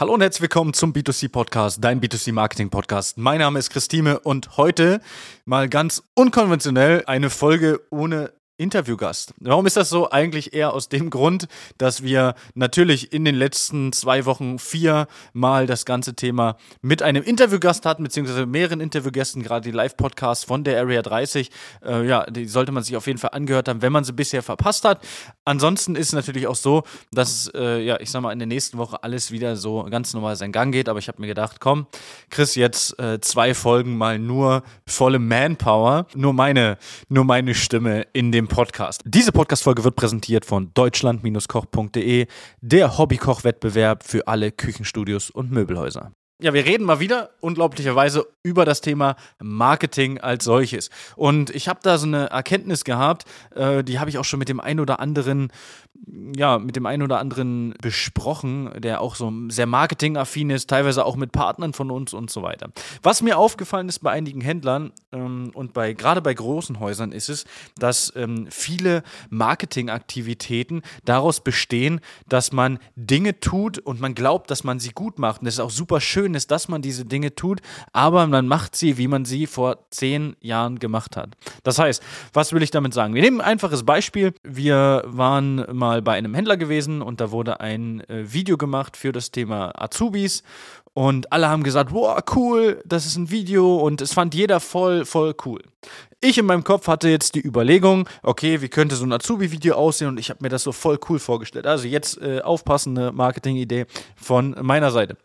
Hallo und herzlich willkommen zum B2C Podcast, dein B2C Marketing Podcast. Mein Name ist Christine und heute mal ganz unkonventionell eine Folge ohne Interviewgast. Warum ist das so? Eigentlich eher aus dem Grund, dass wir natürlich in den letzten zwei Wochen viermal das ganze Thema mit einem Interviewgast hatten, beziehungsweise mehreren Interviewgästen, gerade die Live-Podcasts von der Area 30. Äh, ja, die sollte man sich auf jeden Fall angehört haben, wenn man sie bisher verpasst hat. Ansonsten ist es natürlich auch so, dass, äh, ja, ich sag mal, in der nächsten Woche alles wieder so ganz normal seinen Gang geht. Aber ich habe mir gedacht, komm, Chris, jetzt äh, zwei Folgen mal nur volle Manpower, nur meine, nur meine Stimme in dem Podcast. Diese Podcast-Folge wird präsentiert von deutschland-koch.de, der Hobbykoch-Wettbewerb für alle Küchenstudios und Möbelhäuser. Ja, wir reden mal wieder unglaublicherweise über das Thema Marketing als solches. Und ich habe da so eine Erkenntnis gehabt, äh, die habe ich auch schon mit dem einen oder anderen, ja, mit dem einen oder anderen besprochen, der auch so sehr marketingaffin ist, teilweise auch mit Partnern von uns und so weiter. Was mir aufgefallen ist bei einigen Händlern ähm, und bei gerade bei großen Häusern ist es, dass ähm, viele Marketingaktivitäten daraus bestehen, dass man Dinge tut und man glaubt, dass man sie gut macht. Und das ist auch super schön schön ist, dass man diese Dinge tut, aber man macht sie, wie man sie vor zehn Jahren gemacht hat. Das heißt, was will ich damit sagen? Wir nehmen ein einfaches Beispiel. Wir waren mal bei einem Händler gewesen und da wurde ein äh, Video gemacht für das Thema Azubis und alle haben gesagt, wow, cool, das ist ein Video und es fand jeder voll, voll cool. Ich in meinem Kopf hatte jetzt die Überlegung, okay, wie könnte so ein Azubi-Video aussehen und ich habe mir das so voll cool vorgestellt. Also jetzt äh, aufpassende Marketing-Idee von meiner Seite.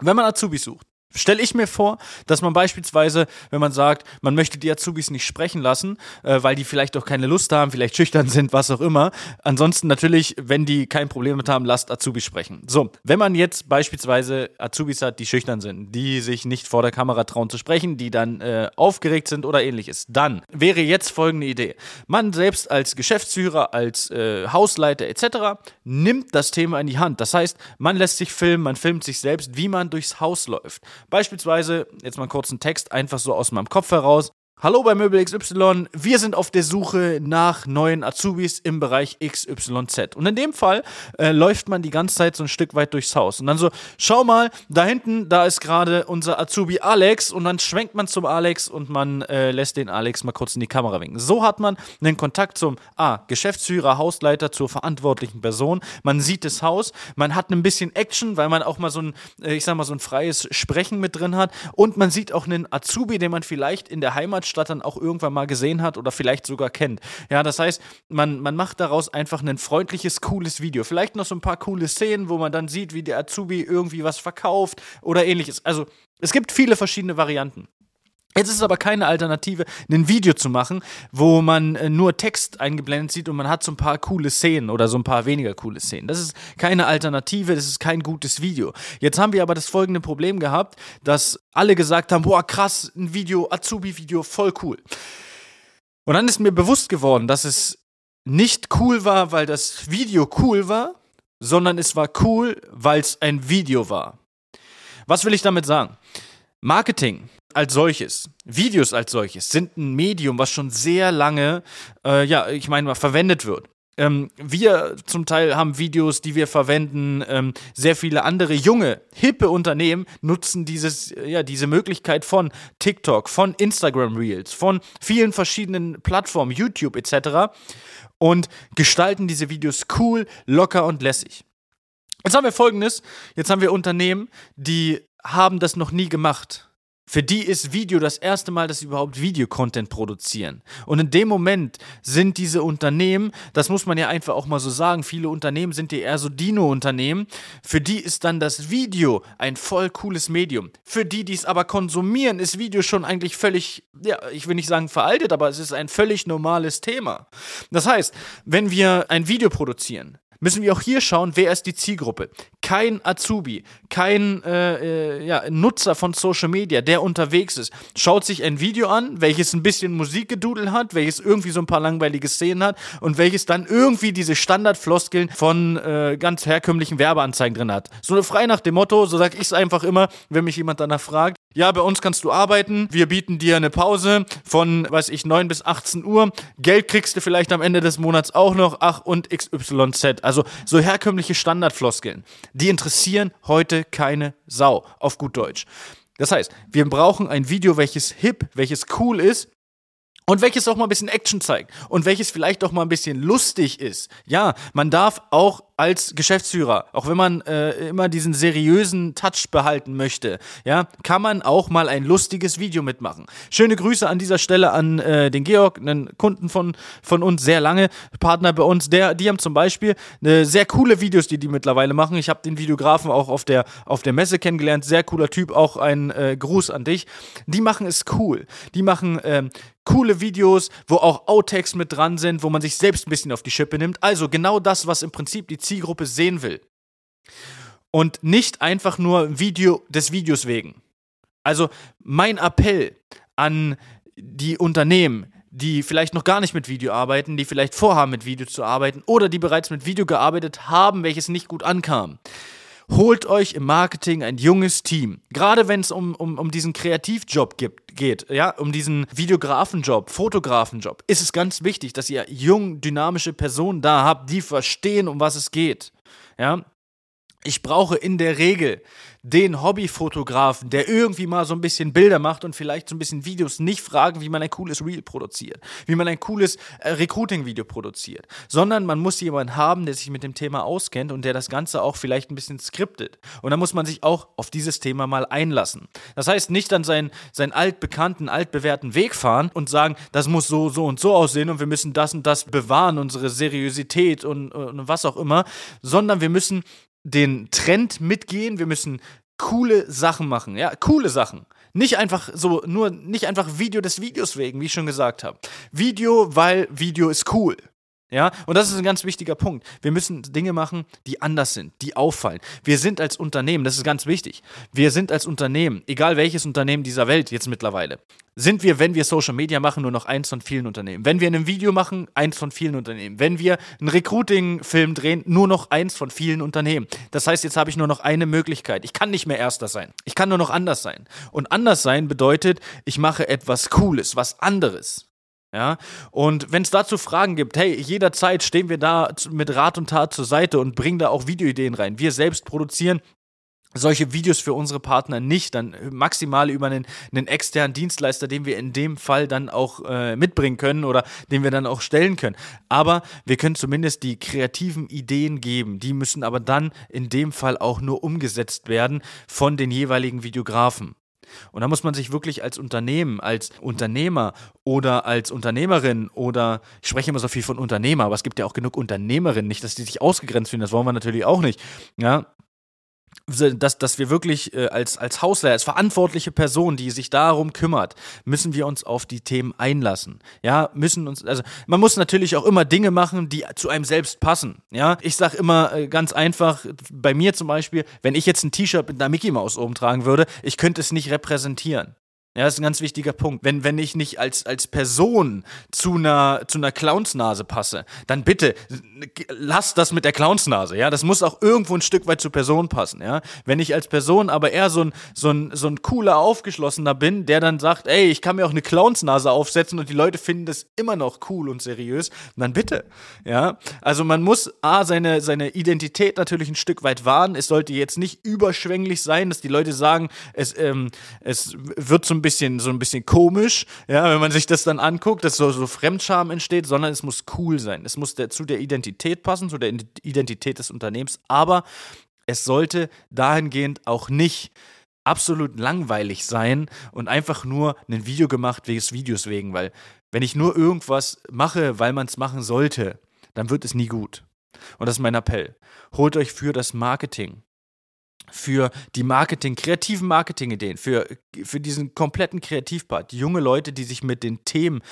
Wenn man Azubis sucht, stelle ich mir vor, dass man beispielsweise, wenn man sagt, man möchte die Azubis nicht sprechen lassen, äh, weil die vielleicht auch keine Lust haben, vielleicht schüchtern sind, was auch immer. Ansonsten natürlich, wenn die kein Problem mit haben, lasst Azubis sprechen. So, wenn man jetzt beispielsweise Azubis hat, die schüchtern sind, die sich nicht vor der Kamera trauen zu sprechen, die dann äh, aufgeregt sind oder ähnliches, dann wäre jetzt folgende Idee. Man selbst als Geschäftsführer, als äh, Hausleiter etc. nimmt das Thema in die Hand. Das heißt, man lässt sich filmen, man filmt sich selbst, wie man durchs Haus läuft. Beispielsweise, jetzt mal kurz einen Text, einfach so aus meinem Kopf heraus. Hallo bei Möbel XY, wir sind auf der Suche nach neuen Azubis im Bereich XYZ. Und in dem Fall äh, läuft man die ganze Zeit so ein Stück weit durchs Haus. Und dann so, schau mal, da hinten, da ist gerade unser Azubi Alex. Und dann schwenkt man zum Alex und man äh, lässt den Alex mal kurz in die Kamera winken. So hat man einen Kontakt zum A, Geschäftsführer, Hausleiter, zur verantwortlichen Person. Man sieht das Haus, man hat ein bisschen Action, weil man auch mal so ein, äh, ich sag mal, so ein freies Sprechen mit drin hat. Und man sieht auch einen Azubi, den man vielleicht in der Heimat Stadt dann auch irgendwann mal gesehen hat oder vielleicht sogar kennt. Ja, das heißt, man, man macht daraus einfach ein freundliches, cooles Video. Vielleicht noch so ein paar coole Szenen, wo man dann sieht, wie der Azubi irgendwie was verkauft oder ähnliches. Also, es gibt viele verschiedene Varianten. Jetzt ist es aber keine Alternative, ein Video zu machen, wo man äh, nur Text eingeblendet sieht und man hat so ein paar coole Szenen oder so ein paar weniger coole Szenen. Das ist keine Alternative, das ist kein gutes Video. Jetzt haben wir aber das folgende Problem gehabt, dass alle gesagt haben, boah, krass, ein Video, Azubi-Video, voll cool. Und dann ist mir bewusst geworden, dass es nicht cool war, weil das Video cool war, sondern es war cool, weil es ein Video war. Was will ich damit sagen? Marketing als solches, Videos als solches, sind ein Medium, was schon sehr lange, äh, ja, ich meine mal, verwendet wird. Ähm, wir zum Teil haben Videos, die wir verwenden. Ähm, sehr viele andere junge, hippe Unternehmen nutzen dieses, ja, diese Möglichkeit von TikTok, von Instagram Reels, von vielen verschiedenen Plattformen, YouTube etc. und gestalten diese Videos cool, locker und lässig. Jetzt haben wir folgendes: Jetzt haben wir Unternehmen, die haben das noch nie gemacht. Für die ist Video das erste Mal, dass sie überhaupt Videocontent produzieren. Und in dem Moment sind diese Unternehmen, das muss man ja einfach auch mal so sagen, viele Unternehmen sind ja eher so Dino-Unternehmen. Für die ist dann das Video ein voll cooles Medium. Für die, die es aber konsumieren, ist Video schon eigentlich völlig, ja, ich will nicht sagen veraltet, aber es ist ein völlig normales Thema. Das heißt, wenn wir ein Video produzieren, müssen wir auch hier schauen, wer ist die Zielgruppe. Kein Azubi, kein äh, äh, ja, Nutzer von Social Media, der unterwegs ist, schaut sich ein Video an, welches ein bisschen Musikgedudel hat, welches irgendwie so ein paar langweilige Szenen hat und welches dann irgendwie diese Standardfloskeln von äh, ganz herkömmlichen Werbeanzeigen drin hat. So frei nach dem Motto, so sage ich es einfach immer, wenn mich jemand danach fragt, ja, bei uns kannst du arbeiten, wir bieten dir eine Pause von, weiß ich, 9 bis 18 Uhr, Geld kriegst du vielleicht am Ende des Monats auch noch, ach und XYZ. Also so herkömmliche Standardfloskeln, die interessieren heute keine Sau, auf gut Deutsch. Das heißt, wir brauchen ein Video, welches hip, welches cool ist, und welches auch mal ein bisschen Action zeigt und welches vielleicht auch mal ein bisschen lustig ist. Ja, man darf auch als Geschäftsführer, auch wenn man äh, immer diesen seriösen Touch behalten möchte, ja, kann man auch mal ein lustiges Video mitmachen. Schöne Grüße an dieser Stelle an äh, den Georg, einen Kunden von, von uns, sehr lange Partner bei uns. Der, die haben zum Beispiel äh, sehr coole Videos, die die mittlerweile machen. Ich habe den Videografen auch auf der, auf der Messe kennengelernt. Sehr cooler Typ, auch ein äh, Gruß an dich. Die machen es cool. Die machen ähm, coole Videos, wo auch Outtakes mit dran sind, wo man sich selbst ein bisschen auf die Schippe nimmt. Also genau das, was im Prinzip die Zielgruppe sehen will. Und nicht einfach nur Video des Videos wegen. Also mein Appell an die Unternehmen, die vielleicht noch gar nicht mit Video arbeiten, die vielleicht vorhaben, mit Video zu arbeiten oder die bereits mit Video gearbeitet haben, welches nicht gut ankam. Holt euch im Marketing ein junges Team. Gerade wenn es um, um, um diesen Kreativjob gibt, geht, ja, um diesen Videografenjob, Fotografenjob, ist es ganz wichtig, dass ihr jung, dynamische Personen da habt, die verstehen, um was es geht. Ja, ich brauche in der Regel den Hobbyfotografen, der irgendwie mal so ein bisschen Bilder macht und vielleicht so ein bisschen Videos, nicht fragen, wie man ein cooles Reel produziert, wie man ein cooles äh, Recruiting-Video produziert, sondern man muss jemanden haben, der sich mit dem Thema auskennt und der das Ganze auch vielleicht ein bisschen skriptet. Und dann muss man sich auch auf dieses Thema mal einlassen. Das heißt, nicht dann seinen, seinen altbekannten, altbewährten Weg fahren und sagen, das muss so, so und so aussehen und wir müssen das und das bewahren, unsere Seriosität und, und was auch immer, sondern wir müssen den Trend mitgehen, wir müssen coole Sachen machen, ja, coole Sachen. Nicht einfach so, nur nicht einfach Video des Videos wegen, wie ich schon gesagt habe. Video, weil Video ist cool. Ja, und das ist ein ganz wichtiger Punkt. Wir müssen Dinge machen, die anders sind, die auffallen. Wir sind als Unternehmen, das ist ganz wichtig. Wir sind als Unternehmen, egal welches Unternehmen dieser Welt jetzt mittlerweile, sind wir, wenn wir Social Media machen, nur noch eins von vielen Unternehmen. Wenn wir ein Video machen, eins von vielen Unternehmen. Wenn wir einen Recruiting-Film drehen, nur noch eins von vielen Unternehmen. Das heißt, jetzt habe ich nur noch eine Möglichkeit. Ich kann nicht mehr Erster sein. Ich kann nur noch anders sein. Und anders sein bedeutet, ich mache etwas Cooles, was anderes. Ja, und wenn es dazu Fragen gibt, hey, jederzeit stehen wir da mit Rat und Tat zur Seite und bringen da auch Videoideen rein. Wir selbst produzieren solche Videos für unsere Partner nicht, dann maximal über einen, einen externen Dienstleister, den wir in dem Fall dann auch äh, mitbringen können oder den wir dann auch stellen können. Aber wir können zumindest die kreativen Ideen geben. Die müssen aber dann in dem Fall auch nur umgesetzt werden von den jeweiligen Videografen. Und da muss man sich wirklich als Unternehmen, als Unternehmer oder als Unternehmerin oder ich spreche immer so viel von Unternehmer, aber es gibt ja auch genug Unternehmerinnen, nicht, dass die sich ausgegrenzt fühlen, das wollen wir natürlich auch nicht. Ja, dass, dass wir wirklich äh, als, als Hausleiter, als verantwortliche Person, die sich darum kümmert, müssen wir uns auf die Themen einlassen. Ja, müssen uns, also man muss natürlich auch immer Dinge machen, die zu einem selbst passen. Ja, ich sag immer äh, ganz einfach, bei mir zum Beispiel, wenn ich jetzt ein T-Shirt mit einer Mickey Maus oben tragen würde, ich könnte es nicht repräsentieren. Ja, das ist ein ganz wichtiger Punkt. Wenn, wenn ich nicht als, als Person zu einer, zu einer Clownsnase passe, dann bitte lass das mit der Clownsnase. Ja, das muss auch irgendwo ein Stück weit zur Person passen. Ja, wenn ich als Person aber eher so ein, so ein, so ein cooler, aufgeschlossener bin, der dann sagt, ey, ich kann mir auch eine Clownsnase aufsetzen und die Leute finden das immer noch cool und seriös, dann bitte. Ja, also man muss A, seine, seine Identität natürlich ein Stück weit wahren. Es sollte jetzt nicht überschwänglich sein, dass die Leute sagen, es, ähm, es wird zum bisschen, so ein bisschen komisch, ja, wenn man sich das dann anguckt, dass so, so Fremdscham entsteht, sondern es muss cool sein. Es muss der, zu der Identität passen, zu der Identität des Unternehmens, aber es sollte dahingehend auch nicht absolut langweilig sein und einfach nur ein Video gemacht wegen des Videos wegen, weil wenn ich nur irgendwas mache, weil man es machen sollte, dann wird es nie gut. Und das ist mein Appell. Holt euch für das Marketing für die Marketing, kreativen Marketing-Ideen, für, für diesen kompletten Kreativpart. Junge Leute, die sich mit den Themen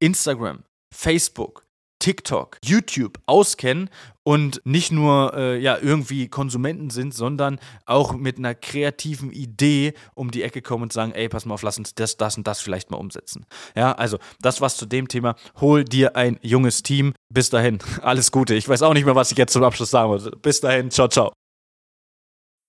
Instagram, Facebook, TikTok, YouTube auskennen und nicht nur äh, ja irgendwie Konsumenten sind, sondern auch mit einer kreativen Idee um die Ecke kommen und sagen, ey, pass mal auf, lass uns das, das und das vielleicht mal umsetzen. Ja, also das was zu dem Thema. Hol dir ein junges Team. Bis dahin, alles Gute. Ich weiß auch nicht mehr, was ich jetzt zum Abschluss sagen muss. Bis dahin, ciao, ciao.